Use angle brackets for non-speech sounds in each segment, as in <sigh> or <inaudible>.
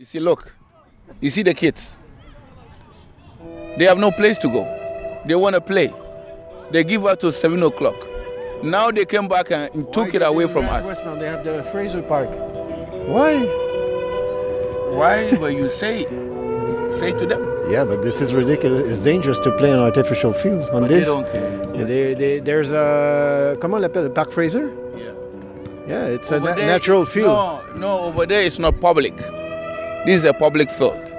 You see, look, you see the kids. They have no place to go. They want to play. They give us to seven o'clock. Now they came back and took it away from us. Westmount, they have the Fraser Park. Why? Why? But you say, say to them. Yeah, but this is ridiculous. It's dangerous to play on artificial field on But this. they don't care. They- they- there's a comment on l'appelle Park Fraser. Yeah. Yeah, it's a na- there- natural field. No, no, over there it's not public. This is a public field.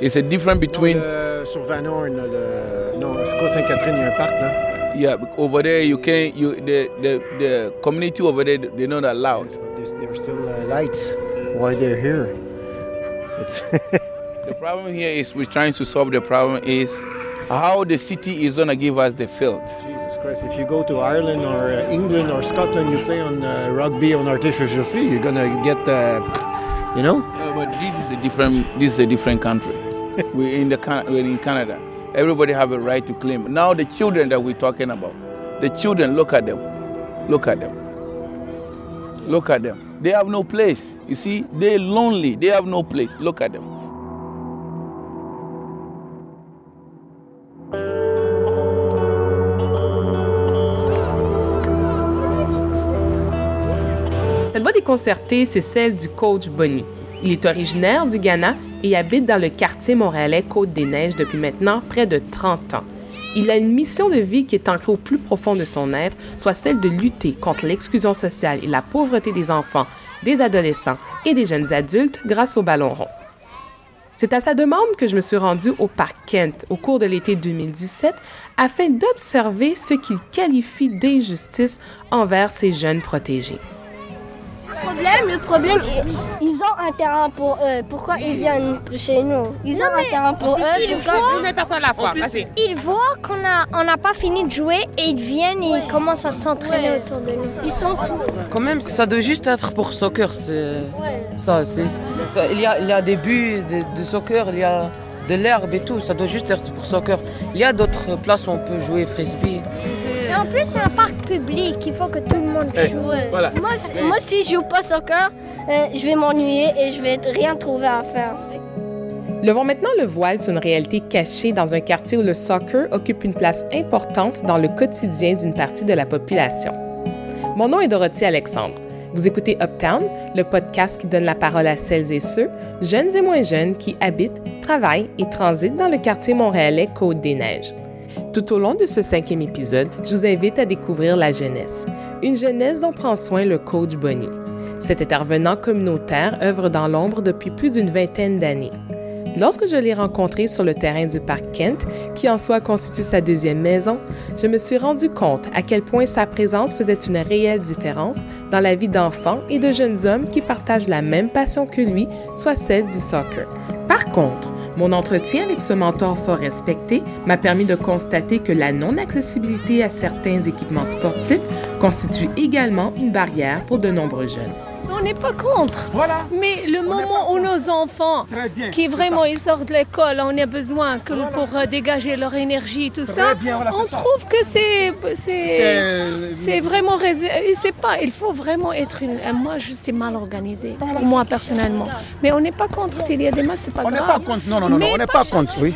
It's a difference between. Le- sur Van Horn, le, non, Sainte-Catherine, il y a un parc là. Yeah, over there you can you the the the community over there they're not allowed. But there's, there's still uh, lights. Why they're here? It's <laughs> The problem here is we're trying to solve the problem is how the city is gonna give us the field. Jesus Christ. If you go to Ireland or uh, England or Scotland, you play on uh, rugby on artificial field, you're gonna get, uh, you know. Uh, but this is a different this is a different country. <laughs> we're in the we're in Canada. Everybody have a right to claim. Now the children that we're talking about, the children look at them, look at them, look at them. They have no place. You see, they're lonely. They have no place. Look at them. Déconcertée, c'est celle du coach Bonnie. Il est originaire du Ghana et habite dans le quartier montréalais Côte-des-Neiges depuis maintenant près de 30 ans. Il a une mission de vie qui est ancrée au plus profond de son être, soit celle de lutter contre l'exclusion sociale et la pauvreté des enfants, des adolescents et des jeunes adultes grâce au ballon rond. C'est à sa demande que je me suis rendue au parc Kent au cours de l'été 2017 afin d'observer ce qu'il qualifie d'injustice envers ces jeunes protégés. Problème, le problème, ils ont un terrain pour eux. Pourquoi ils viennent chez nous? Ils ont un terrain pour eux. Fois, vas-y. Ils voient qu'on a, on n'a pas fini de jouer et ils viennent et ils commencent à s'entraîner autour de nous. Ils sont fous. Quand même, ça doit juste être pour soccer. C'est ça, c'est ça, il y a, il y a des buts de, de soccer, il y a de l'herbe et tout. Ça doit juste être pour soccer. Il y a d'autres places où on peut jouer frisbee. Et en plus, c'est un parc public. Il faut que tout le monde joue. voilà. Moi, si- moi, si je joue pas soccer, euh, je vais m'ennuyer et je vais rien trouver à faire. Levons maintenant le voile sur une réalité cachée dans un quartier où le soccer occupe une place importante dans le quotidien d'une partie de la population. Mon nom est Dorothy Alexandre. Vous écoutez Uptown, le podcast qui donne la parole à celles et ceux, jeunes et moins jeunes, qui habitent, travaillent et transitent dans le quartier montréalais Côte-des-Neiges. Tout au long de ce cinquième épisode, je vous invite à découvrir la jeunesse. Une jeunesse dont prend soin le coach Bonnie. Cet intervenant communautaire œuvre dans l'ombre depuis plus d'une vingtaine d'années. Lorsque je l'ai rencontré sur le terrain du parc Kent, qui en soi constitue sa deuxième maison, je me suis rendu compte à quel point sa présence faisait une réelle différence dans la vie d'enfants et de jeunes hommes qui partagent la même passion que lui, soit celle du soccer. Par contre, mon entretien avec ce mentor fort respecté m'a permis de constater que la non-accessibilité à certains équipements sportifs constitue également une barrière pour de nombreux jeunes. On n'est pas contre. Voilà. Mais le moment où nos enfants, bien, qui vraiment ils sortent de l'école, on a besoin que pour euh, dégager leur énergie, tout ça, bien, voilà, on ça. trouve que c'est c'est c'est vraiment c'est pas. Il faut vraiment être une. euh, Moi, je suis mal organisée, moi personnellement. Mais on n'est pas contre. S'il y a des masses, c'est pas On n'est grave. pas contre, non, non, non, Mais on n'est pas contre, oui.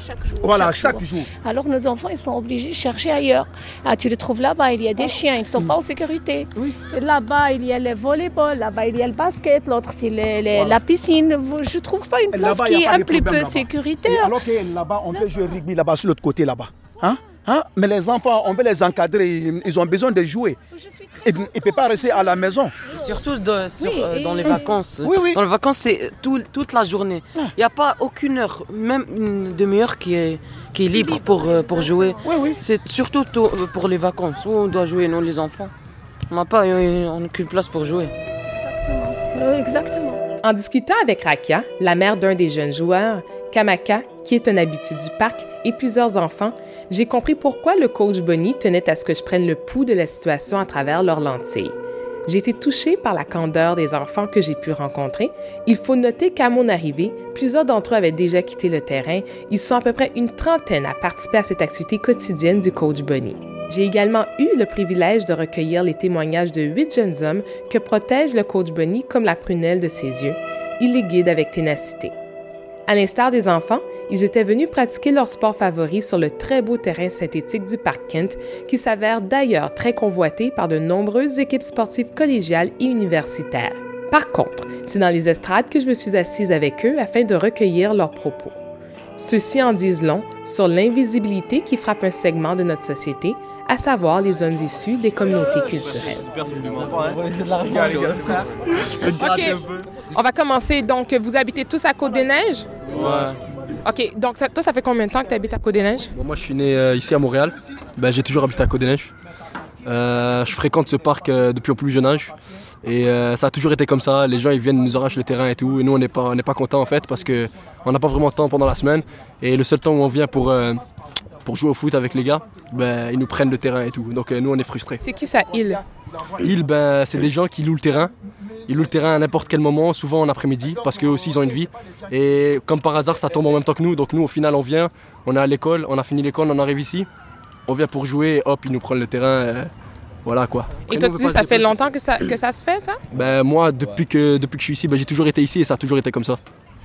Chaque jour. Voilà, chaque jour. Alors nos enfants, ils sont obligés de chercher ailleurs. Ah, tu le trouves là-bas, il y a des chiens, ils ne sont pas en sécurité. Oui. Là-bas, il y a le volleyball, là-bas, il y a le basket, l'autre, c'est la piscine. Je ne trouve pas une place qui est un problème peu sécuritaire. alors que là-bas, on peut jouer au rugby là-bas, sur l'autre côté là-bas. Hein? Hein? Mais les enfants, on peut les encadrer, ils ont besoin de jouer. Ils ne peuvent pas rester à la maison. Surtout de- sur, Oui, euh, dans les vacances. Oui, oui. Dans les vacances, c'est tout- toute la journée. Il n'y a pas aucune heure, même une demi-heure qui est, qui est libre pour, euh, pour jouer. Oui, oui. C'est surtout tôt, euh, pour les vacances où on doit jouer, nous les enfants. On n'a pas on qu'une place pour jouer. Exactement. Oui, exactement. En discutant avec Rakia, la mère d'un des jeunes joueurs, Kamaka, qui est un habitué du parc, et plusieurs enfants, j'ai compris pourquoi le coach Bonnie tenait à ce que je prenne le pouls de la situation à travers leurs lentilles. J'ai été touchée par la candeur des enfants que j'ai pu rencontrer. Il faut noter qu'à mon arrivée, plusieurs d'entre eux avaient déjà quitté le terrain. Ils sont à peu près une trentaine à participer à cette activité quotidienne du coach Bonnie. J'ai également eu le privilège de recueillir les témoignages de huit jeunes hommes que protège le coach Bunny comme la prunelle de ses yeux. Il les guide avec ténacité. À l'instar des enfants, ils étaient venus pratiquer leur sport favori sur le très beau terrain synthétique du Parc Kent, qui s'avère d'ailleurs très convoité par de nombreuses équipes sportives collégiales et universitaires. Par contre, c'est dans les estrades que je me suis assise avec eux afin de recueillir leurs propos. Ceux-ci en disent long sur l'invisibilité qui frappe un segment de notre société, à savoir les zones issues des communautés culturelles. <laughs> OK. On va commencer. Donc, vous habitez tous à Côte-des-Neiges? Ouais. OK. Donc, ça- toi, ça fait combien de temps que tu habites à Côte-des-Neiges? Bon, moi, je suis né euh, ici à Montréal. Ben, j'ai toujours habité à Côte-des-Neiges. Euh, je fréquente ce parc euh, depuis mon plus jeune âge. Et ça a toujours été comme ça. Les gens, ils viennent nous arrachent le terrain et tout. Et nous, on n'est pas, on pas contents en fait parce que on n'a pas vraiment de temps pendant la semaine. Et le seul temps où on vient pour, pour jouer au foot avec les gars, ben, ils nous prennent le terrain et tout. Donc nous, on est frustrés. C'est qui ça, il? Ils, ben, c'est des gens qui louent le terrain. Ils louent le terrain à n'importe quel moment, souvent en après-midi, parce qu'eux aussi ils ont une vie. Et comme par hasard, ça tombe en même temps que nous. Donc nous, au final, on vient, on est à l'école, on a fini l'école, on arrive ici, on vient pour jouer, et hop, ils nous prennent le terrain. euh, voilà quoi. Et toi, nous, tu dis, ça fait longtemps que ça, que ça se fait, ça? Ben moi, depuis que, depuis que je suis ici, ben, j'ai toujours été ici et ça a toujours été comme ça.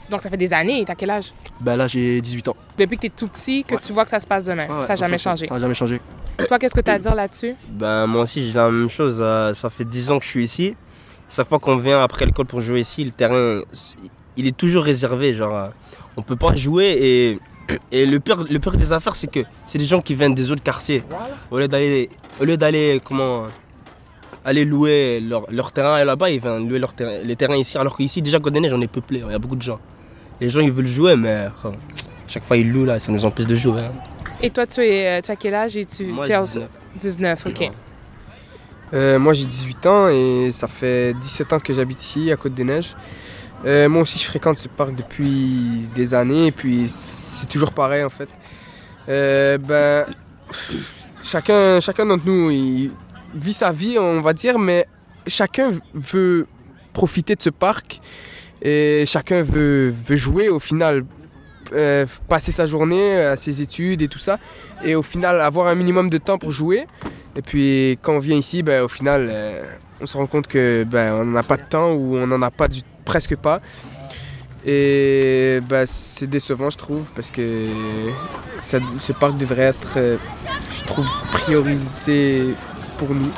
Donc, ça fait des années. T'as quel âge? Ben là, j'ai 18 ans. Depuis que t'es tout petit, que tu vois que ça se passe demain. Ouais, ouais, ça n'a jamais changé. Ça n'a jamais changé. Toi, qu'est-ce que tu as à dire là-dessus? Ben, moi aussi, j'ai la même chose. Euh, Ça fait 10 ans que je suis ici. Chaque fois qu'on vient après l'école pour jouer ici, le terrain, il est toujours réservé. Genre, euh, on peut pas jouer et, et le pire, le pire des affaires, c'est que c'est des gens qui viennent des autres quartiers. Au lieu d'aller, au lieu d'aller, comment, aller louer leur, leur terrain là-bas, ils viennent louer leur terrain, les terrains ici. Alors qu'ici, déjà, Côte-des-Neiges, on est peuplé. Il y a beaucoup de gens. Les gens, ils veulent jouer, mais euh, chaque fois, ils louent là, ça nous empêche de jouer. hein. Et toi, tu, es, euh, tu as quel âge? Et tu, Moi, tu as 19. 19, OK. Euh, moi j'ai 18 ans et ça fait 17 ans que j'habite ici à Côte-des-Neiges. Euh, moi aussi je fréquente ce parc depuis des années et puis c'est toujours pareil en fait. Ben, chacun, chacun d'entre nous il vit sa vie on va dire mais chacun veut profiter de ce parc et chacun veut, jouer au final. euh, passer sa journée à ses études et tout ça et au final avoir un minimum de temps pour jouer et puis quand on vient ici, ben, au final, euh, on se rend compte que ben, on n'a pas de temps ou on n'en a pas du, presque pas. Et ben, c'est décevant, je trouve, parce que ce parc devrait être, euh, je trouve, priorisé pour nous.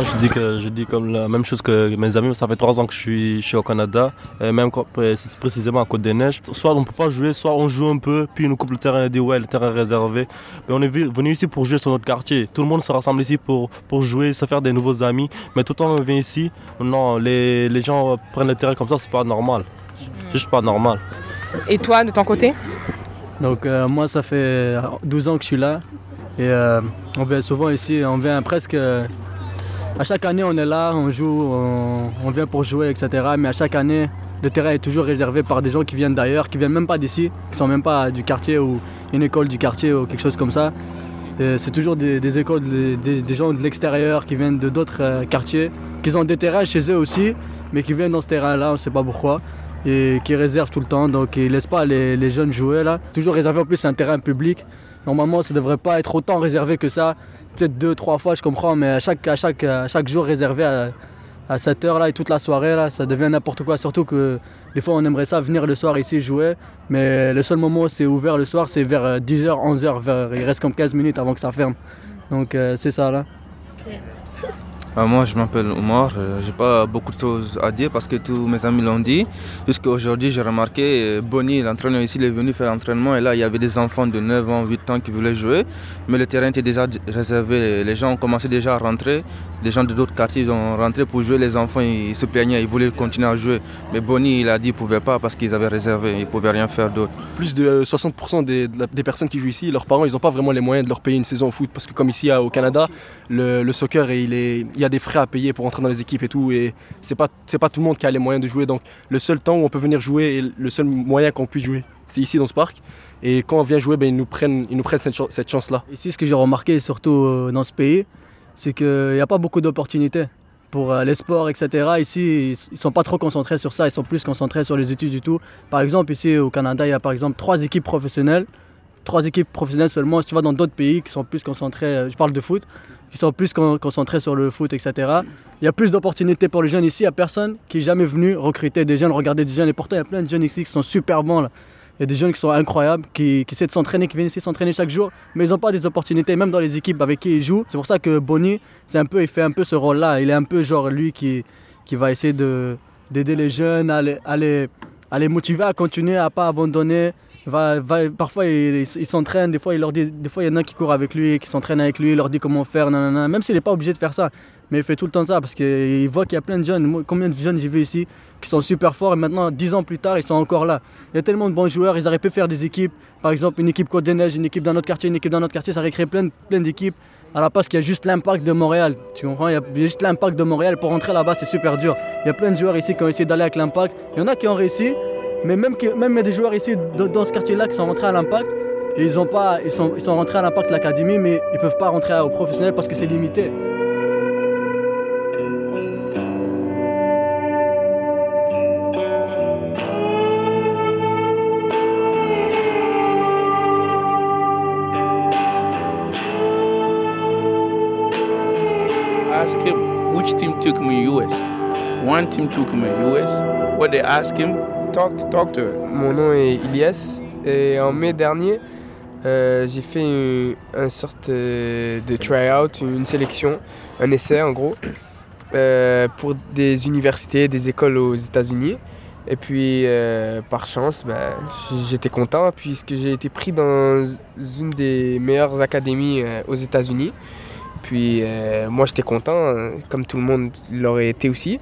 Moi, je dis, que, je dis comme la même chose que mes amis. Ça fait trois ans que je suis, je suis au Canada, et même précisément à Côte-des-Neiges. Soit on ne peut pas jouer, soit on joue un peu, puis ils nous coupe le terrain et dit ouais, le terrain est réservé. Mais on est venu ici pour jouer sur notre quartier. Tout le monde se rassemble ici pour, pour jouer, se faire des nouveaux amis. Mais tout le temps on vient ici, non, les, les gens prennent le terrain comme ça, c'est pas normal. C'est juste pas normal. Et toi, de ton côté? Donc euh, moi ça fait 12 ans que je suis là et euh, on vient souvent ici, on vient presque... à chaque année on est là, on joue, on, vient pour jouer, etc. Mais à chaque année le terrain est toujours réservé par des gens qui viennent d'ailleurs, qui viennent même pas d'ici, qui sont même pas du quartier ou une école du quartier ou quelque chose comme ça. C'est toujours des, écoles, des, gens de l'extérieur qui viennent de d'autres euh, quartiers, qui ont des terrains chez eux aussi, mais qui viennent dans ce terrain-là, on ne sait pas pourquoi, et qui réservent tout le temps, donc ils laissent pas les, les jeunes jouer là. C'est toujours réservé en plus, c'est un terrain public. Normalement, ça devrait pas être autant réservé que ça. Peut-être deux, trois fois, je comprends, mais à chaque, à chaque, chaque jour réservé à, à cette heure-là et toute la soirée, là, ça devient n'importe quoi. Surtout que des fois, on aimerait ça venir le soir ici jouer, mais le seul moment où c'est ouvert le soir, c'est vers 10h, 11h, vers, il reste comme 15 minutes avant que ça ferme. Donc euh, c'est ça là. Moi, je m'appelle Omar. Euh, J'ai pas beaucoup de choses à dire parce que tous mes amis l'ont dit. Jusqu'à aujourd'hui, j'ai remarqué, euh, Bonnie, l'entraîneur ici, il est venu faire l'entraînement et là, il y avait des enfants de 9 ans, 8 ans qui voulaient jouer. Mais le terrain était déjà réservé. Les gens ont commencé déjà à rentrer. Les gens de d'autres quartiers ont rentré pour jouer. Les enfants, ils se plaignaient, ils voulaient continuer à jouer. Mais Bonnie, il a dit qu'il ne pouvait pas parce qu'ils avaient réservé. Ils ne pouvaient rien faire d'autre. Plus de euh, 60% des, de la- des personnes qui jouent ici, leurs parents, ils n'ont pas vraiment les moyens de leur payer une saison au foot. Parce que comme ici au Canada, le, le soccer, il, est, il y a des frais à payer pour entrer dans les équipes et tout. Et c'est pas, pas tout le monde qui a les moyens de jouer. Donc le seul temps où on peut venir jouer et le seul moyen qu'on puisse jouer, c'est ici dans ce parc. Et quand on vient jouer, ben, ils nous prennent, ils nous prennent cette, chan- cette chance-là. Ici, ce que j'ai remarqué, surtout euh, dans ce pays, c'est qu'il n'y a pas beaucoup d'opportunités pour euh, les sports, etc. Ici, ils ne sont pas trop concentrés sur ça, ils sont plus concentrés sur les études du tout. Par exemple, ici au Canada, il y a par exemple trois équipes professionnelles trois équipes professionnelles seulement. Si tu vas dans d'autres pays qui sont plus concentrés, euh, je parle de foot, qui sont plus concentrés sur le foot, etc. Il y a plus d'opportunités pour les jeunes ici. Il n'y a personne qui est jamais venu recruter des jeunes, regarder des jeunes. Et pourtant, il y a plein de jeunes ici qui sont super bons. Là. Il y a des jeunes qui sont incroyables, qui, essaient de s'entraîner, qui viennent ici s'entraîner chaque jour, mais ils n'ont pas des opportunités, même dans les équipes avec qui ils jouent. C'est pour ça que Bonnie, c'est un peu, il fait un peu ce rôle-là. Il est un peu genre lui qui, qui va essayer d'aider les jeunes à les, à, les, à les motiver à continuer, à ne pas abandonner. Parfois il, s'entraîne, des fois il y en a qui courent avec lui, qui s'entraînent avec lui, il leur dit comment faire, même s'il n'est pas obligé de faire ça, mais il fait tout le temps ça parce qu'il voit qu'il y a plein de jeunes. Combien de jeunes j'ai vu ici qui sont super forts et maintenant, dix ans plus tard, ils sont encore là. Il y a tellement de bons joueurs, ils auraient pu faire des équipes, par exemple une équipe Côte des Neiges, une équipe dans notre quartier, une équipe dans notre quartier, ça aurait créé plein, plein d'équipes. À la place qu'il y a juste l'impact de Montréal. Tu comprends? Il y a juste l'impact de Montréal. Pour rentrer là-bas, c'est super dur. Il y a plein de joueurs ici qui ont essayé d'aller avec l'impact. Il y en a qui ont réussi, mais même, même il y a des joueurs ici dans, ce quartier-là qui sont rentrés à l'impact. Et ils, ont pas, ils, sont, ils sont rentrés à l'impact de l'académie, mais ils ne peuvent pas rentrer au professionnel parce que c'est limité. Ask him which team took me US. One team took me US. What they ask him, talk, talk to. Mon nom est Ilias et en mai dernier, euh, j'ai fait une, une, sorte euh, de try-out, une sélection, un essai en gros, euh, pour des universités, des écoles aux États-Unis. Et puis, euh, par chance, ben, j'étais content puisque j'ai été pris dans une des meilleures académies aux États-Unis. Puis, moi, j'étais content, hein, comme tout le monde l'aurait été aussi.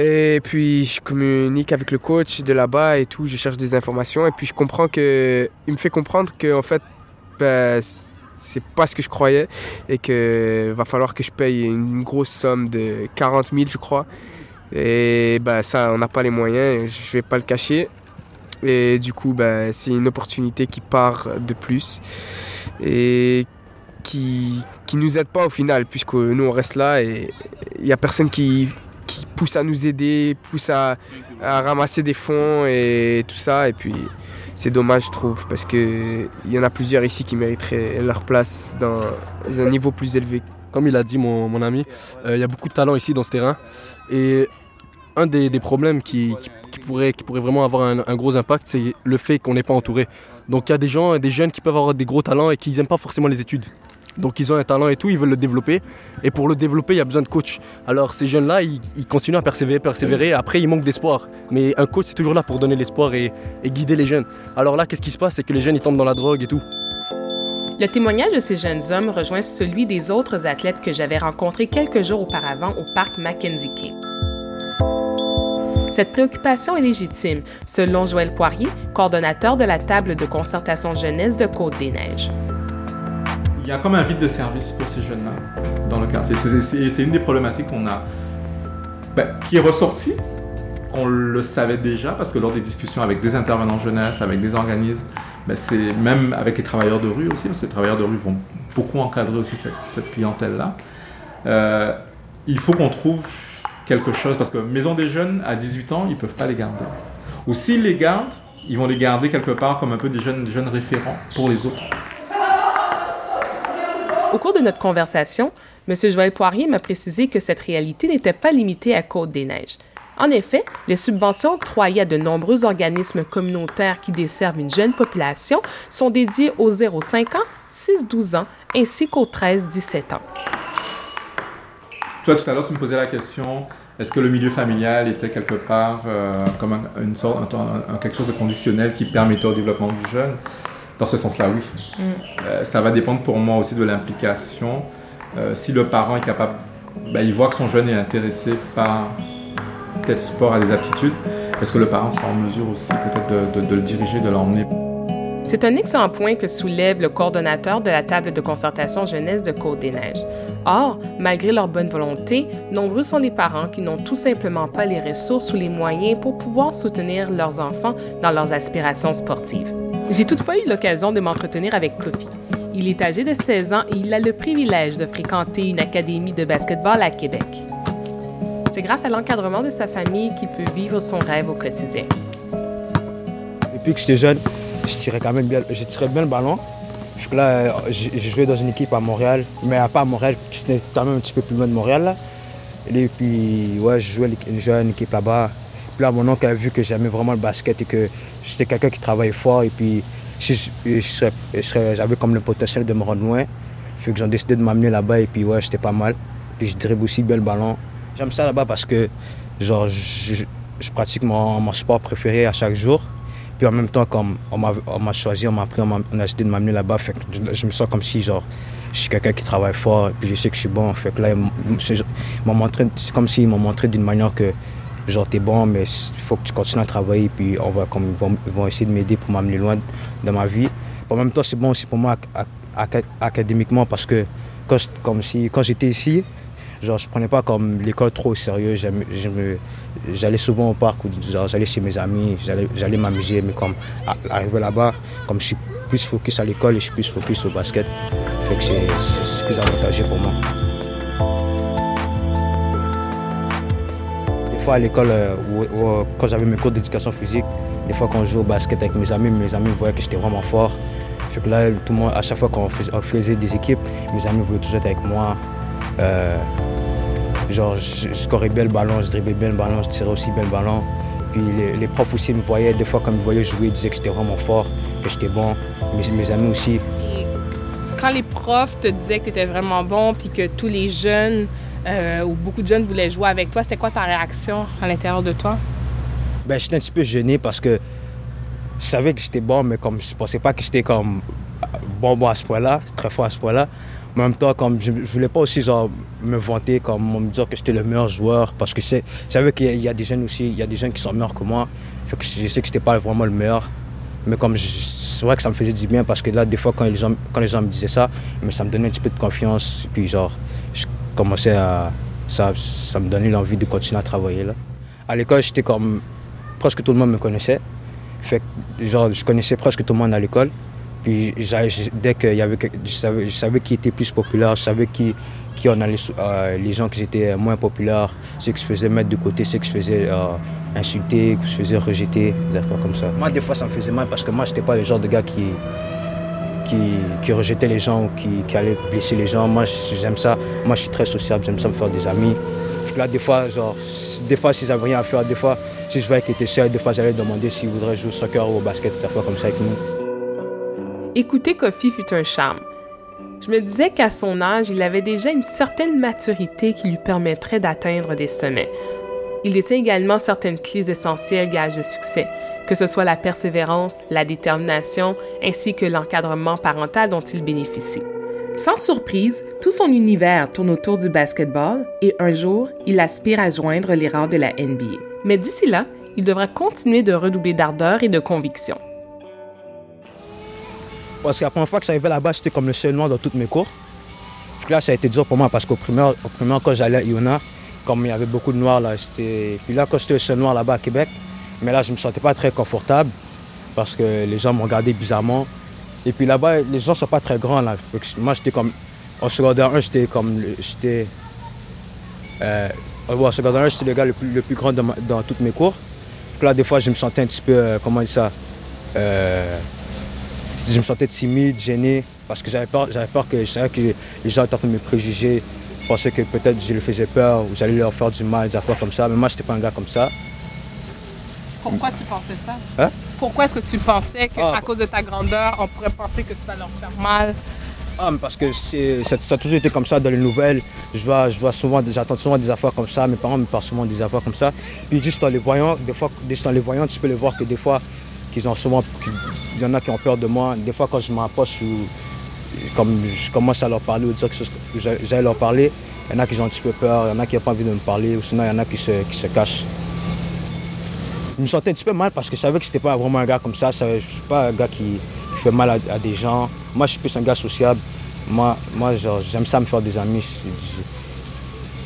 Et puis, je communique avec le coach de là-bas et tout, je cherche des informations. Et puis, je comprends que. Il me fait comprendre que, en fait, ben, c'est pas ce que je croyais et que va falloir que je paye une grosse somme de 40 000, je crois. Et bah, ça, on n'a pas les moyens, je vais pas le cacher. Et du coup, bah, c'est une opportunité qui part de plus et qui, qui nous aide pas au final, puisque nous on reste là et il n'y a personne qui, pousse à nous aider, pousse à, ramasser des fonds et tout ça. Et puis c'est dommage, je trouve, parce qu'il y en a plusieurs ici qui mériteraient leur place dans un niveau plus élevé. Comme il a dit mon, ami, il y a beaucoup de talent ici dans ce terrain. Et un des, problèmes qui, pourrait, qui pourrait vraiment avoir un, gros impact, c'est le fait qu'on n'est pas entouré. Donc il y a des gens, des jeunes qui peuvent avoir des gros talents et qui n'aiment pas forcément les études. Donc ils ont un talent et tout, ils veulent le développer. Et pour le développer, il y a besoin de coach. Alors ces jeunes-là, ils, continuent à persévérer, persévérer. Après, ils manquent d'espoir. Mais un coach, c'est toujours là pour donner l'espoir et, guider les jeunes. Alors là, qu'est-ce qui se passe? C'est que les jeunes, ils tombent dans la drogue et tout. Le témoignage de ces jeunes hommes rejoint celui des autres athlètes que j'avais rencontrés quelques jours auparavant au parc Mackenzie King. Cette préoccupation est légitime, selon Joël Poirier, coordonnateur de la table de concertation jeunesse de Côte-des-Neiges. Il y a comme un vide de service pour ces jeunes-là dans le quartier. C'est une des problématiques qu'on a, ben, qui est ressortie. On le savait déjà parce que lors des discussions avec des intervenants jeunesse, avec des organismes, ben, c'est même avec les travailleurs de rue aussi, parce que les travailleurs de rue vont beaucoup encadrer aussi cette, clientèle-là. Euh, il faut qu'on trouve quelque chose, parce que Maison des Jeunes, à 18 ans, ils peuvent pas les garder. Ou s'ils les gardent, ils vont les garder quelque part comme un peu des jeunes, jeunes référents pour les autres. Au cours de notre conversation, M. Joël Poirier m'a précisé que cette réalité n'était pas limitée à Côte-des-Neiges. En effet, les subventions octroyées à de nombreux organismes communautaires qui desservent une jeune population sont dédiées aux 0-5 ans, 6-12 ans ainsi qu'aux 13-17 ans. Toi, tout à l'heure, tu me posais la question est-ce que le milieu familial était quelque part euh, comme une sorte, quelque chose de conditionnel qui permettait au développement du jeune? Dans ce sens-là, oui. Mm. Euh, ça va dépendre pour moi aussi de l'implication. Euh, si le parent est capable, ben, il voit que son jeune est intéressé par tel sport à des aptitudes, est-ce que le parent sera en mesure aussi peut-être de, de le diriger, de l'emmener? C'est un excellent point que soulève le coordonnateur de la table de concertation jeunesse de Côte-des-Neiges. Or, malgré leur bonne volonté, nombreux sont les parents qui n'ont tout simplement pas les ressources ou les moyens pour pouvoir soutenir leurs enfants dans leurs aspirations sportives. J'ai toutefois eu l'occasion de m'entretenir avec Kofi. Il est âgé de 16 ans et il a le privilège de fréquenter une académie de basketball à Québec. C'est grâce à l'encadrement de sa famille qu'il peut vivre son rêve au quotidien. Depuis que j'étais jeune, je tirais quand même bien, je tirais bien le ballon. Là, j'ai joué dans une équipe à Montréal, mais pas à Montréal, c'était quand même un petit peu plus loin de Montréal. Et puis, ouais, je jouais, à une équipe là-bas. Puis là, mon oncle a vu que j'aimais vraiment le basket et que j'étais quelqu'un qui travaillait fort. Et puis, j'avais comme le potentiel de me rendre loin. Fait que j'ai décidé de m'amener là-bas et puis, ouais, j'étais pas mal. Puis, je dribble aussi bien le ballon. J'aime ça là-bas parce que, genre, je, pratique mon, sport préféré à chaque jour. Puis en même temps, comme on m'a choisi, on m'a pris, on a, décidé de m'amener là-bas, fait que je, me sens comme si genre, je suis quelqu'un qui travaille fort, puis je sais que je suis bon. Fait que là, c'est comme s'ils m'ont montré d'une manière que genre t'es bon, mais il faut que tu continues à travailler, puis on va, comme, ils, vont, essayer de m'aider pour m'amener loin dans ma vie. En même temps, c'est bon aussi pour moi académiquement parce que quand, comme si, quand j'étais ici, genre, je prenais pas comme l'école trop au sérieux. J'allais souvent au parc, j'allais chez mes amis, j'allais m'amuser, mais comme arrivé là-bas, comme je suis plus focus à l'école et je suis plus focus au basket, fait que c'est plus avantageux pour moi. À l'école, euh, quand j'avais mes cours d'éducation physique, des fois quand je jouais au basket avec mes amis, mes amis voyaient que j'étais vraiment fort. Fait que là, tout le monde, à chaque fois qu'on faisait, des équipes, mes amis voulaient toujours être avec moi. Euh, genre, je, scorais bien le ballon, je dribblais bien le ballon, je tirais aussi bien le ballon. Puis les, profs aussi me voyaient, des fois quand ils voyaient jouer, ils disaient que j'étais vraiment fort, que j'étais bon. Mes, mes amis aussi. quand les profs te disaient que tu étais vraiment bon, puis que tous les jeunes euh, ou beaucoup de jeunes voulaient jouer avec toi, c'était quoi ta réaction à l'intérieur de toi? Ben, j'étais un petit peu gêné parce que je savais que j'étais bon, mais comme je pensais pas que j'étais comme bon, bon à ce point-là, très fort à ce point-là en même temps, comme je, ne voulais pas aussi genre, me vanter, comme me dire que j'étais le meilleur joueur, parce que je savais qu'il y, a des jeunes aussi, il y a des jeunes qui sont meilleurs que moi. Je sais que j'étais pas vraiment le meilleur. Mais comme c'est vrai que ça me faisait du bien parce que là, des fois, quand les gens, me disaient ça, mais ça me donnait un petit peu de confiance. Puis, genre, je commençais à. Ça, ça me donnait l'envie de continuer à travailler là. À l'école, j'étais comme. Presque tout le monde me connaissait. Fait que, genre, je connaissais presque tout le monde à l'école. Puis dès qu'il y avait, je savais, je savais qui était plus populaire, je savais qui, qui en allait, euh, les gens qui étaient moins populaires, ceux qui se faisaient mettre de côté, ceux qui se faisaient euh, insulter, qui se faisaient rejeter, des affaires comme ça. Moi, des fois, ça me faisait mal parce que moi, je n'étais pas le genre de gars qui, qui, qui rejetait les gens qui, qui allait blesser les gens. Moi, j'aime ça. Moi, je suis très sociable, j'aime ça me faire des amis. Là, des fois, genre, des fois, si j'avais rien à faire, des fois, si je voyais qu'il était seul, des fois, j'allais demander s'il voudrait jouer au soccer ou au basket, des affaires comme ça avec nous. Écouter Kofi fut un charme. Je me disais qu'à son âge, il avait déjà une certaine maturité qui lui permettrait d'atteindre des sommets. Il détient également certaines clés essentielles gages de succès, que ce soit la persévérance, la détermination, ainsi que l'encadrement parental dont il bénéficie. Sans surprise, tout son univers tourne autour du basketball et un jour, il aspire à joindre les rangs de la NBA. Mais d'ici là, il devra continuer de redoubler d'ardeur et de conviction. Parce que la première fois que j'arrivais là-bas, j'étais comme le seul noir dans toutes mes cours. là, ça a été dur pour moi parce qu'au primaire, au quand j'allais à Iona, comme il y avait beaucoup de noirs là, c'était. Puis là, quand j'étais seul noir là-bas à Québec, mais là, je me sentais pas très confortable parce que les gens me regardaient bizarrement. Et puis là-bas, les gens sont pas très grands là. Moi, j'étais comme. En secondaire 1, j'étais comme. J'étais. Euh, en secondaire 1, j'étais le gars le plus, grand dans, toutes mes cours. Donc là, des fois, je me sentais un petit peu. Euh, comment dire ça euh, je me sentais timide, gêné, parce que j'avais peur, peur que que les gens étaient en de me préjuger, pensaient que peut-être je leur faisais peur ou j'allais leur faire du mal, des affaires comme ça. Mais moi, je n'étais pas un gars comme ça. Pourquoi tu pensais ça? Hein? Pourquoi est-ce que tu pensais qu'à ah. cause de ta grandeur, on pourrait penser que tu vas leur faire mal? Ah, parce que ça, ça, a toujours été comme ça dans les nouvelles. Je vois, je vois souvent, j'attends souvent des affaires comme ça. Mes parents me parlent souvent des affaires comme ça. Puis juste en les voyant, des fois, juste en les voyant, tu peux les voir que des fois, qu'ils ont souvent, il y en a qui ont peur de moi. Des fois, quand je m'approche, comme je commence à leur parler ou dire que j'allais leur parler, il y en a qui ont un petit peu peur, il y en a qui n'ont pas envie de me parler, ou sinon il y en a qui se, qui se cachent. Je me sentais un petit peu mal parce que je savais que je n'étais pas vraiment un gars comme ça. Je ne suis pas un gars qui, fait mal à, des gens. Moi, je suis plus un gars sociable. Moi, moi j'aime ça me faire des amis.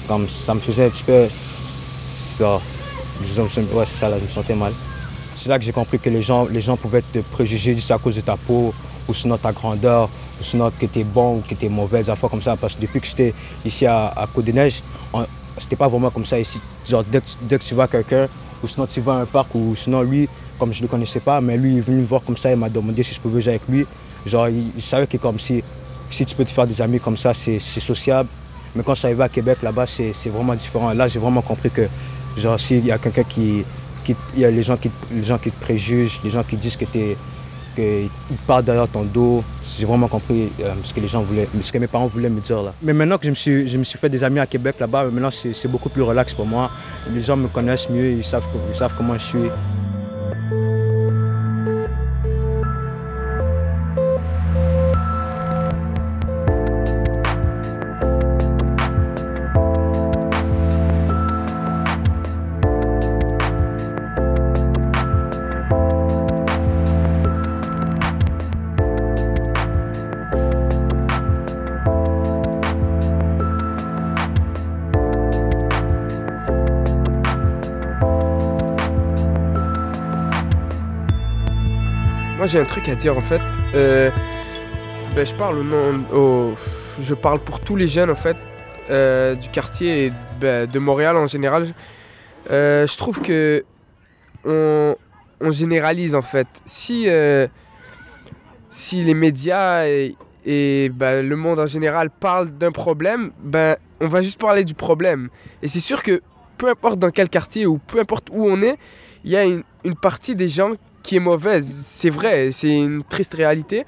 comme ça me faisait un petit peu. Genre, ouais, ça, là, je me sentais mal. C'est là que j'ai compris que les gens, les gens pouvaient te préjuger juste à cause de ta peau, ou sinon ta grandeur, ou sinon que tu es bon ou que tu es mauvais, des affaires comme ça. Parce que depuis que j'étais ici à, à Côte-des-Neiges, c'était pas vraiment comme ça ici. Genre, dès que, tu vois quelqu'un, ou sinon tu vas à un parc, ou sinon lui, comme je ne le connaissais pas, mais lui est venu me voir comme ça, il m'a demandé si je pouvais jouer avec lui. Genre, il, savait que comme si, si tu peux te faire des amis comme ça, c'est sociable. Mais quand je arrivé à Québec, là-bas, c'est vraiment différent. Là, j'ai vraiment compris que, genre, s'il y a quelqu'un qui, qui. Il y a les gens qui, les gens qui te préjugent, les gens qui disent que tu qu'ils parlent derrière ton dos. J'ai vraiment compris euh, ce que les gens voulaient, ce que mes parents voulaient me dire là. Mais maintenant que je me suis, je me suis fait des amis à Québec là-bas, maintenant c'est beaucoup plus relax pour moi. Les gens me connaissent mieux, ils savent, ils savent comment je suis. J'ai un truc à dire en fait. Euh, ben, je parle au nom, je parle pour tous les jeunes en fait euh, du quartier et ben, de Montréal en général. Euh, je trouve que on, on généralise en fait. Si si les médias et, et, ben, le monde en général parlent d'un problème, ben on va juste parler du problème. Et c'est sûr que peu importe dans quel quartier ou peu importe où on est, il y a une, une partie des gens qui est mauvaise. C'est vrai, c'est une triste réalité.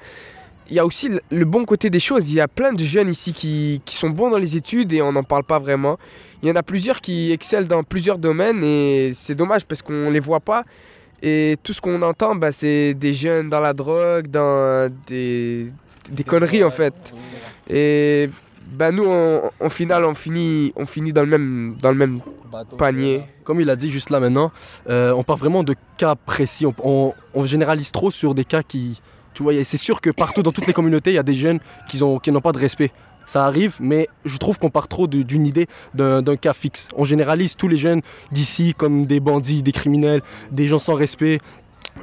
Il y a aussi le- bon côté des choses. Il y a plein de jeunes ici qui, qui sont bons dans les études et on n'en parle pas vraiment. Il y en a plusieurs qui excellent dans plusieurs domaines et c'est dommage parce qu'on ne les voit pas. Et tout ce qu'on entend, bah, c'est des jeunes dans la drogue, dans des, des conneries en fait. Et bah, nous, en, en finale, on finit, on finit dans le même, dans le même panier. Comme il a dit juste là maintenant, euh, on parle vraiment de cas précis. On, on- on généralise trop sur des cas qui. Tu vois, c'est sûr que partout dans toutes les communautés, il y a des jeunes qui ont- qui n'ont pas de respect. Ça arrive, mais je trouve qu'on part trop d'une idée d'un cas fixe. On généralise tous les jeunes d'ici comme des bandits, des criminels, des gens sans respect.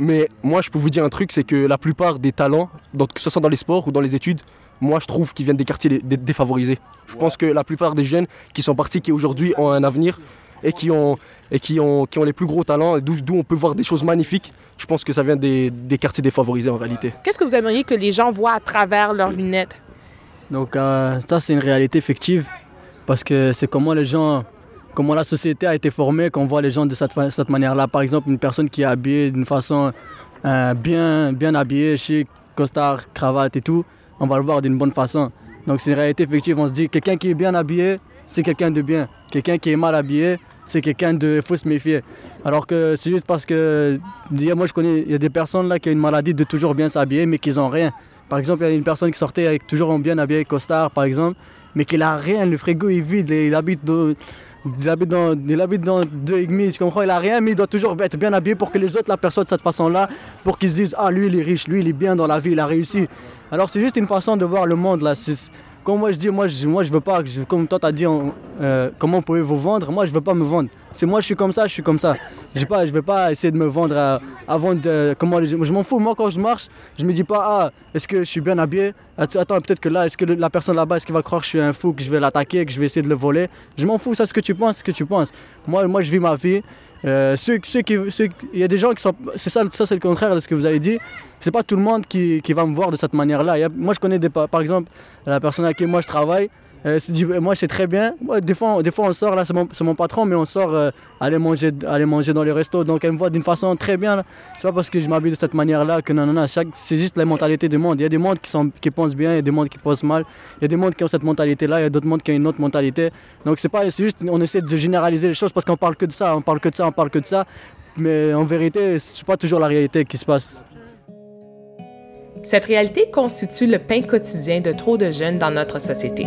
Mais moi, je peux vous dire un truc, c'est que la plupart des talents, donc que ce soit dans les sports ou dans les études, moi, je trouve qu'ils viennent des quartiers dé- dé- défavorisés. Je pense que la plupart des jeunes qui sont partis, qui aujourd'hui ont un avenir et qui ont, et qui ont, qui ont les plus gros talents, d'où on peut voir des choses magnifiques, je pense que ça vient des, des quartiers défavorisés en réalité. Qu'est-ce que vous aimeriez que les gens voient à travers leurs lunettes? Donc euh, ça, c'est une réalité fictive parce que c'est comment les gens, comment la société a été formée, qu'on voit les gens de cette, cette manière-là. Par exemple, une personne qui est habillée d'une façon euh, bien, bien habillée, chic, costard, cravate et tout, on va le voir d'une bonne façon. Donc c'est une réalité fictive. On se dit, quelqu'un qui est bien habillé, c'est quelqu'un de bien. Quelqu'un qui est mal habillé, c'est quelqu'un de... Faut se méfier. Alors que c'est juste parce que... Moi, je connais... Il y a des personnes là qui ont une maladie de toujours bien s'habiller, mais qui n'ont rien. Par exemple, il y a une personne qui sortait avec toujours bien habillé, costard par exemple, mais qui n'a rien, le frigo est vide, et il habite dans, il habite dans, il habite dans deux et tu comprends, il a rien, mais il doit toujours être bien habillé pour que les autres l'aperçoivent de cette façon-là, pour qu'ils se disent, ah lui il est riche, lui il est bien dans la vie, il a réussi. Alors c'est juste une façon de voir le monde là. Comme moi je dis, moi je, moi, je veux pas, comme toi t'as dit, euh, comment pouvez-vous vendre? Moi je veux pas me vendre. C'est moi je suis comme ça, je suis comme ça. Je je vais pas essayer de me vendre à- avant de comment les Je m'en fous. Moi quand je marche, je me dis pas ah est-ce que je suis bien habillé? Att- Attends peut-être que là est-ce que la personne là-bas est-ce qu'il va croire que je suis un fou, que je vais l'attaquer, que je vais essayer de le voler? Je m'en fous. Ça ce que tu penses, ce que tu penses. Moi moi je vis ma vie. Euh, ceux, ceux qui, il y a des gens qui sont, c'est ça, ça c'est le contraire de ce que vous avez dit. C'est pas tout le monde qui, qui va me voir de cette manière-là. Moi je connais des, pa- par exemple la personne avec qui moi je travaille. Euh, moi c'est très bien. Des, fois, des fois on sort, là c'est mon, mon patron, mais on sort euh, aller, manger, aller manger dans les restos. Donc elle me voit d'une façon très bien. Là. C'est pas parce que je m'habille de cette manière-là que non, non, non. C'est juste la mentalité du monde. Il y a des mondes qui, sont, qui pensent bien, il y a des mondes qui pensent mal. Il y a des mondes qui ont cette mentalité-là, il y a d'autres mondes qui ont une autre mentalité. Donc c'est pas, juste, on essaie de généraliser les choses parce qu'on parle que de ça, on parle que de ça, on parle que de ça. Mais en vérité, c'est pas toujours la réalité qui se passe. Cette réalité constitue le pain quotidien de trop de jeunes dans notre société.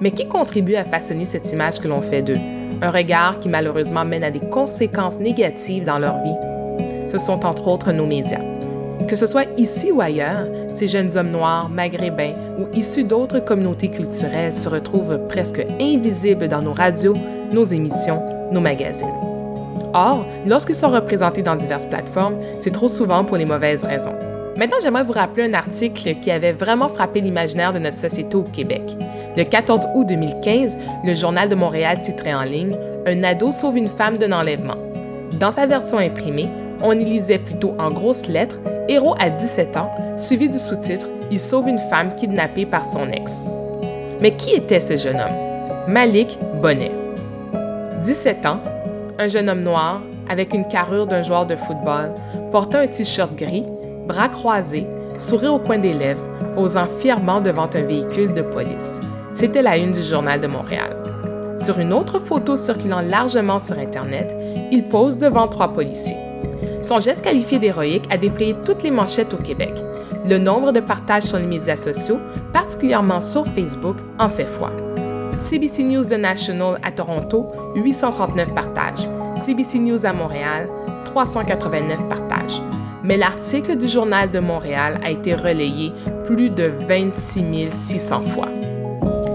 Mais qui contribue à façonner cette image que l'on fait d'eux? Un regard qui malheureusement mène à des conséquences négatives dans leur vie. Ce sont entre autres nos médias. Que ce soit ici ou ailleurs, ces jeunes hommes noirs, maghrébins ou issus d'autres communautés culturelles se retrouvent presque invisibles dans nos radios, nos émissions, nos magazines. Or, lorsqu'ils sont représentés dans diverses plateformes, c'est trop souvent pour les mauvaises raisons. Maintenant, j'aimerais vous rappeler un article qui avait vraiment frappé l'imaginaire de notre société au Québec. Le 14 août 2015, le Journal de Montréal titrait en ligne Un ado sauve une femme d'un enlèvement. Dans sa version imprimée, on y lisait plutôt en grosses lettres Héros à 17 ans, suivi du sous-titre Il sauve une femme kidnappée par son ex. Mais qui était ce jeune homme? Malik Bonnet. 17 ans, un jeune homme noir avec une carrure d'un joueur de football, portant un t-shirt gris, bras croisés, sourire au coin des lèvres, posant fièrement devant un véhicule de police. C'était la une du journal de Montréal. Sur une autre photo circulant largement sur Internet, il pose devant trois policiers. Son geste qualifié d'héroïque a défrayé toutes les manchettes au Québec. Le nombre de partages sur les médias sociaux, particulièrement sur Facebook, en fait foi. CBC News The National à Toronto, 839 partages. CBC News à Montréal, 389 partages. Mais l'article du Journal de Montréal a été relayé plus de 26 600 fois.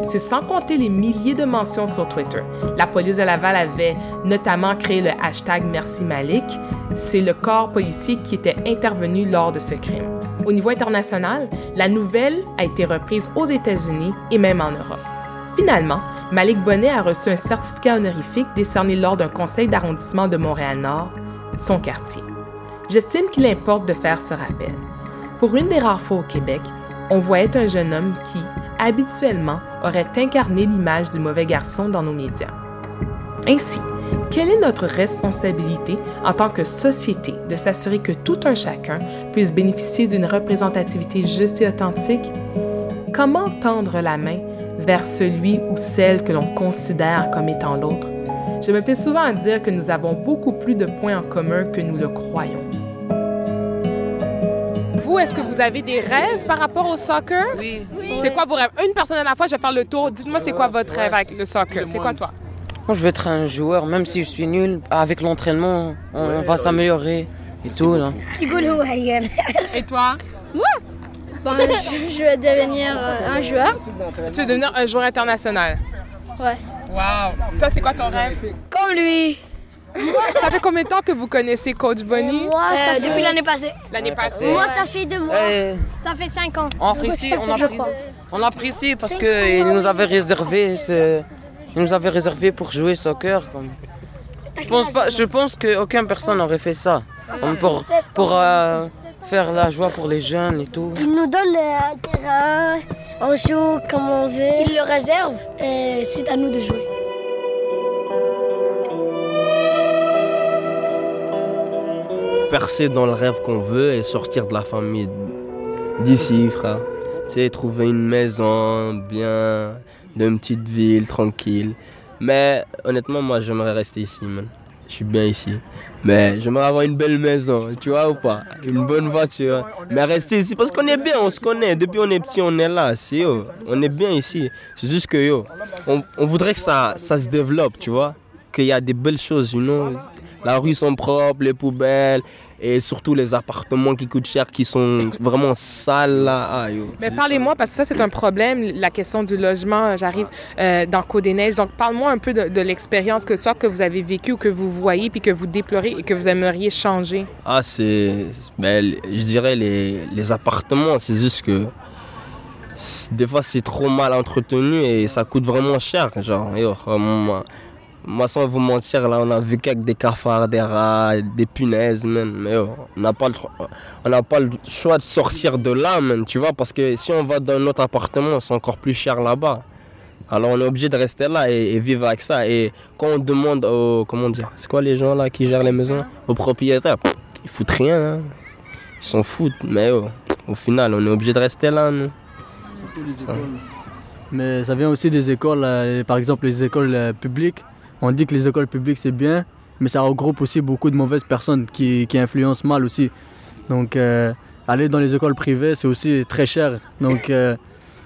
C'est sans compter les milliers de mentions sur Twitter. La police de Laval avait notamment créé le hashtag Merci Malik. C'est le corps policier qui était intervenu lors de ce crime. Au niveau international, la nouvelle a été reprise aux États-Unis et même en Europe. Finalement, Malik Bonnet a reçu un certificat honorifique décerné lors d'un conseil d'arrondissement de Montréal-Nord, son quartier. J'estime qu'il importe de faire ce rappel. Pour une des rares fois au Québec, on voyait un jeune homme qui, habituellement, aurait incarné l'image du mauvais garçon dans nos médias. Ainsi, quelle est notre responsabilité en tant que société de s'assurer que tout un chacun puisse bénéficier d'une représentativité juste et authentique? Comment tendre la main vers celui ou celle que l'on considère comme étant l'autre? Je me plais souvent à dire que nous avons beaucoup plus de points en commun que nous le croyons. Vous, est-ce que vous avez des rêves par rapport au soccer? Oui. C'est quoi vos rêves? Une personne à la fois, je vais faire le tour. Dites-moi, c'est quoi votre rêve avec le soccer? C'est quoi toi? Moi, je veux être un joueur, même si je suis nul. Avec l'entraînement, on va s'améliorer et tout. Là. Et toi? Moi? Bon, je, je vais devenir euh, un joueur. Tu veux devenir un joueur international? Ouais. Wow! Toi, c'est quoi ton rêve? Comme lui. Ça fait combien de temps que vous connaissez Coach Bonnie? Moi, ça Euh, fait... depuis l'année passée. L'année passée. Moi, ça fait deux mois. Ça fait cinq ans. on apprécie, on apprécie, on apprécie parce qu'il nous avait réservé, ce- il nous avait réservé pour jouer soccer. comme. Je pense pas, je pense qu'aucune personne n'aurait fait ça. Comme pour pour euh, faire la joie pour les jeunes et tout. Il nous donne un terrain, on joue comme on veut. Il le réserve et c'est à nous de jouer. percer dans le rêve qu'on veut et sortir de la famille d'ici, frère. Tu sais, trouver une maison bien, d'une petite ville, tranquille. Mais honnêtement, moi, j'aimerais rester ici, man. Je suis bien ici. Mais j'aimerais avoir une belle maison, tu vois ou pas? Une bonne voiture. Mais rester ici parce qu'on est bien, on se connaît. Depuis on est petit, on est là. C'est. On est bien ici. C'est juste que yo, on, on voudrait que ça, ça se développe, tu vois Qu'il y a des belles choses, you know La rue sont propres, les poubelles et surtout les appartements qui coûtent cher, qui sont vraiment sales là. Ah. Mais parlez-moi, parce que ça, c'est un problème, la question du logement. J'arrive euh, dans Côte-des-Neiges. Donc, parle-moi un peu de, de l'expérience que soit que vous avez vécue ou que vous voyez, puis que vous déplorez et que vous aimeriez changer. Ah, c'est. ben, je dirais les, les appartements, c'est juste que. Des fois, c'est trop mal entretenu et ça coûte vraiment cher. Genre, yo, moi, moi, sans vous mentir, là, on a vécu avec des cafards, des rats, des punaises. Mais yo, on n'a pas, le choix de sortir de là, tu vois, parce que si on va dans notre appartement, c'est encore plus cher là-bas. Alors on est obligé de rester là et, vivre avec ça. Et quand on demande aux, comment dire, c'est quoi les gens là qui gèrent les maisons? Aux propriétaires, ils foutent rien. hein. Ils s'en foutent. Mais oh, au final, on est obligé de rester là. nous. Ça. Mais ça vient aussi des écoles, euh, par exemple les écoles euh, publiques. On dit que les écoles publiques c'est bien, mais ça regroupe aussi beaucoup de mauvaises personnes qui, influencent mal aussi. Donc euh, aller dans les écoles privées c'est aussi très cher. Donc euh,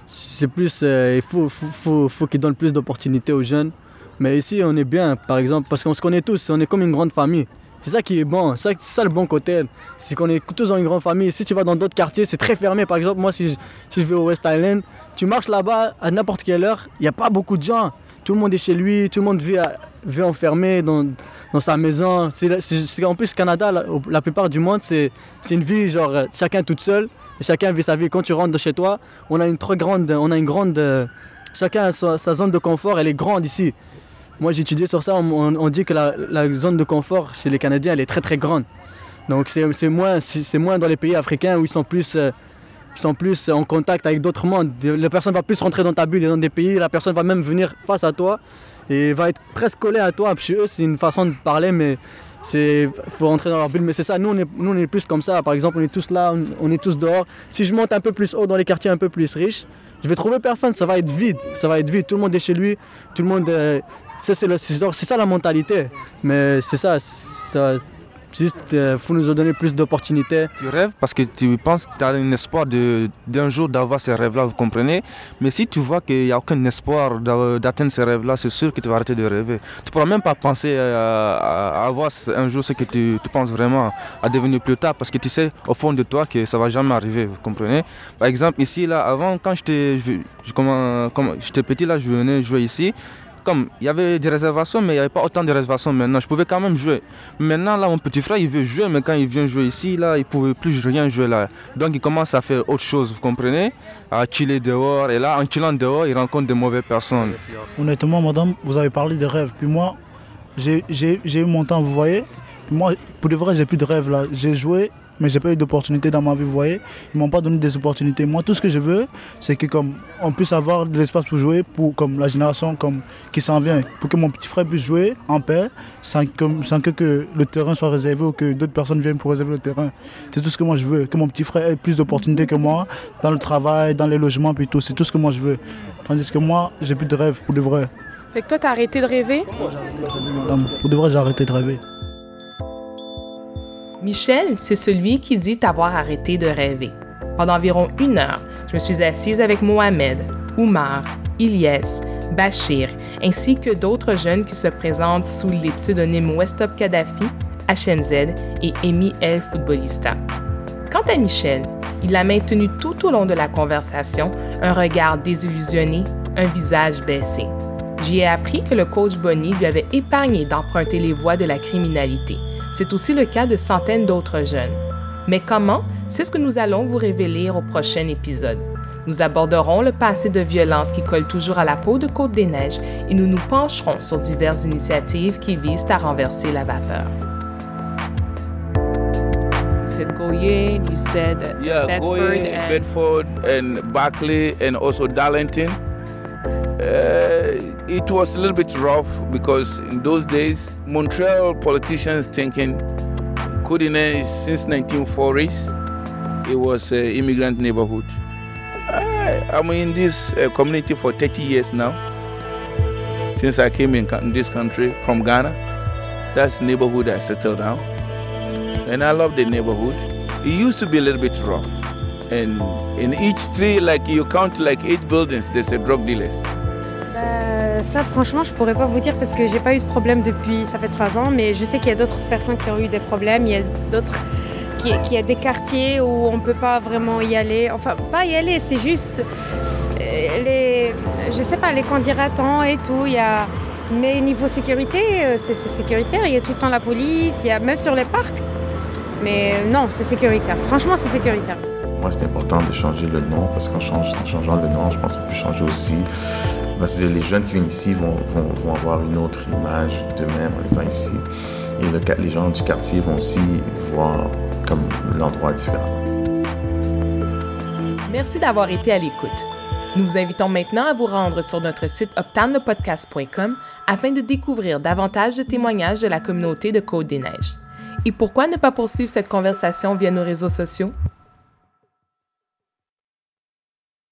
c'est plus, euh, il faut, qu'ils donnent plus d'opportunités aux jeunes. Mais ici on est bien, par exemple, parce qu'on se connaît tous, on est comme une grande famille. C'est ça qui est bon, c'est ça, c'est ça le bon côté. C'est qu'on est tous dans une grande famille. Si tu vas dans d'autres quartiers, c'est très fermé. Par exemple, moi, si je, si je vais au West Island, tu marches là-bas à n'importe quelle heure, il n'y a pas beaucoup de gens. Tout le monde est chez lui, tout le monde vit, vit enfermé dans, dans sa maison. C'est, en plus, Canada, la, plupart du monde, c'est, une vie, genre, chacun toute seule. Chacun vit sa vie. Quand tu rentres de chez toi, on a une très grande. On a une grande chacun a sa, zone de confort, elle est grande ici. Moi, j'ai étudié sur ça. On, dit que la, zone de confort chez les Canadiens, elle est très très grande. Donc c'est moins, c'est moins dans les pays africains où ils sont plus, euh, sont plus en contact avec d'autres mondes. La personne va plus rentrer dans ta bulle et dans des pays, la personne va même venir face à toi et va être presque collée à toi. Chez eux, c'est une façon de parler, mais c'est faut rentrer dans leur bulle. Mais c'est ça, nous on, est, nous plus comme ça. Par exemple, on est tous là, on, est tous dehors. Si je monte un peu plus haut dans les quartiers un peu plus riches, je vais trouver personne, ça va être vide. Ça va être vide, tout le monde est chez lui, tout le monde... euh, c'est ça la mentalité. Mais c'est ça juste, il faut nous donner plus d'opportunités. Tu rêves parce que tu penses que tu as un espoir d'un jour d'avoir ces rêves-là, vous comprenez? Mais si tu vois qu'il n'y a aucun espoir d'a- d'atteindre ces rêves-là, c'est sûr que tu vas arrêter de rêver. Tu ne pourras même pas penser à, à- avoir un jour ce que tu, tu penses vraiment à devenir plus tard parce que tu sais au fond de toi que ça ne va jamais arriver, vous comprenez? Par exemple, ici, là, avant, quand j'étais petit, là, je venais jouer ici comme il y avait des réservations, mais il n'y avait pas autant de réservations maintenant. Je pouvais quand même jouer. Maintenant, là, mon petit frère, il veut jouer, mais quand il vient jouer ici, là, il ne pouvait plus rien jouer là. Donc, il commence à faire autre chose, vous comprenez? À chiller dehors. Et là, en chillant dehors, il rencontre de mauvaises personnes. Honnêtement, madame, vous avez parlé de rêves. Puis moi, j'ai eu mon temps, vous voyez. Puis moi, pour de vrai, j'ai plus de rêves là. J'ai joué, mais j'ai pas eu d'opportunités dans ma vie, vous voyez. Ils m'ont pas donné des opportunités. Moi, tout ce que je veux, c'est que comme on puisse avoir de l'espace pour jouer, pour comme la génération comme qui s'en vient, pour que mon petit frère puisse jouer en paix, sans, comme, sans que, que le terrain soit réservé ou que d'autres personnes viennent pour réserver le terrain. C'est tout ce que moi je veux. Que mon petit frère ait plus d'opportunités que moi dans le travail, dans les logements, puis tout. C'est tout ce que moi je veux. Tandis que moi, j'ai plus de rêves pour de vrai. Fait que toi, t'as arrêté de rêver? Pour de vrai, j'ai arrêté de rêver. Michel, c'est celui qui dit avoir arrêté de rêver. Pendant environ une heure, je me suis assise avec Mohamed, Oumar, Ilyes, Bachir, ainsi que d'autres jeunes qui se présentent sous les pseudonymes Westop Kadhafi, HMZ et Emi El Footballista. Quant à Michel, il a maintenu tout au long de la conversation un regard désillusionné, un visage baissé. J'y ai appris que le coach Bonny lui avait épargné d'emprunter les voies de la criminalité. C'est aussi le cas de centaines d'autres jeunes. Mais comment? C'est ce que nous allons vous révéler au prochain épisode. Nous aborderons le passé de violence qui colle toujours à la peau de Côte-des-Neiges et nous nous pencherons sur diverses initiatives qui visent à renverser la vapeur. You said Goyer, you said Yeah, Bedford and Bedford, and also Darlington. Uh, it was a little bit rough because in those days, Montreal politicians thinking Coudinage since 1940s, it was an immigrant neighborhood. I, I'm in this uh, community for 30 years now. Since I came in, in this country from Ghana, that's neighborhood I settled down. And I love the neighborhood. It used to be a little bit rough. And in each street, like you count like eight buildings, there's a drug dealers. Euh, ça, franchement, je pourrais pas vous dire parce que j'ai pas eu de problème depuis, ça fait trois ans, mais je sais qu'il y a d'autres personnes qui ont eu des problèmes. Il y a d'autres, qui- qu'il y a des quartiers où on peut pas vraiment y aller. Enfin, pas y aller, c'est juste euh, les, je sais pas, les candidatants et tout. Y a, mais niveau sécurité, euh, c'est sécuritaire. Il y a tout le temps la police, il y a même sur les parcs. Mais non, c'est sécuritaire. Franchement, c'est sécuritaire. Moi, c'est important de changer le nom parce qu'en change- en changeant le nom, je pense qu'on peut changer aussi. Que les jeunes qui viennent ici vont, vont- vont avoir une autre image d'eux-mêmes en étant ici. Et le, les gens du quartier vont aussi voir comme l'endroit différent. Merci d'avoir été à l'écoute. Nous vous invitons maintenant à vous rendre sur notre site optanepodcast.com afin de découvrir davantage de témoignages de la communauté de Côte-des-Neiges. Et pourquoi ne pas poursuivre cette conversation via nos réseaux sociaux?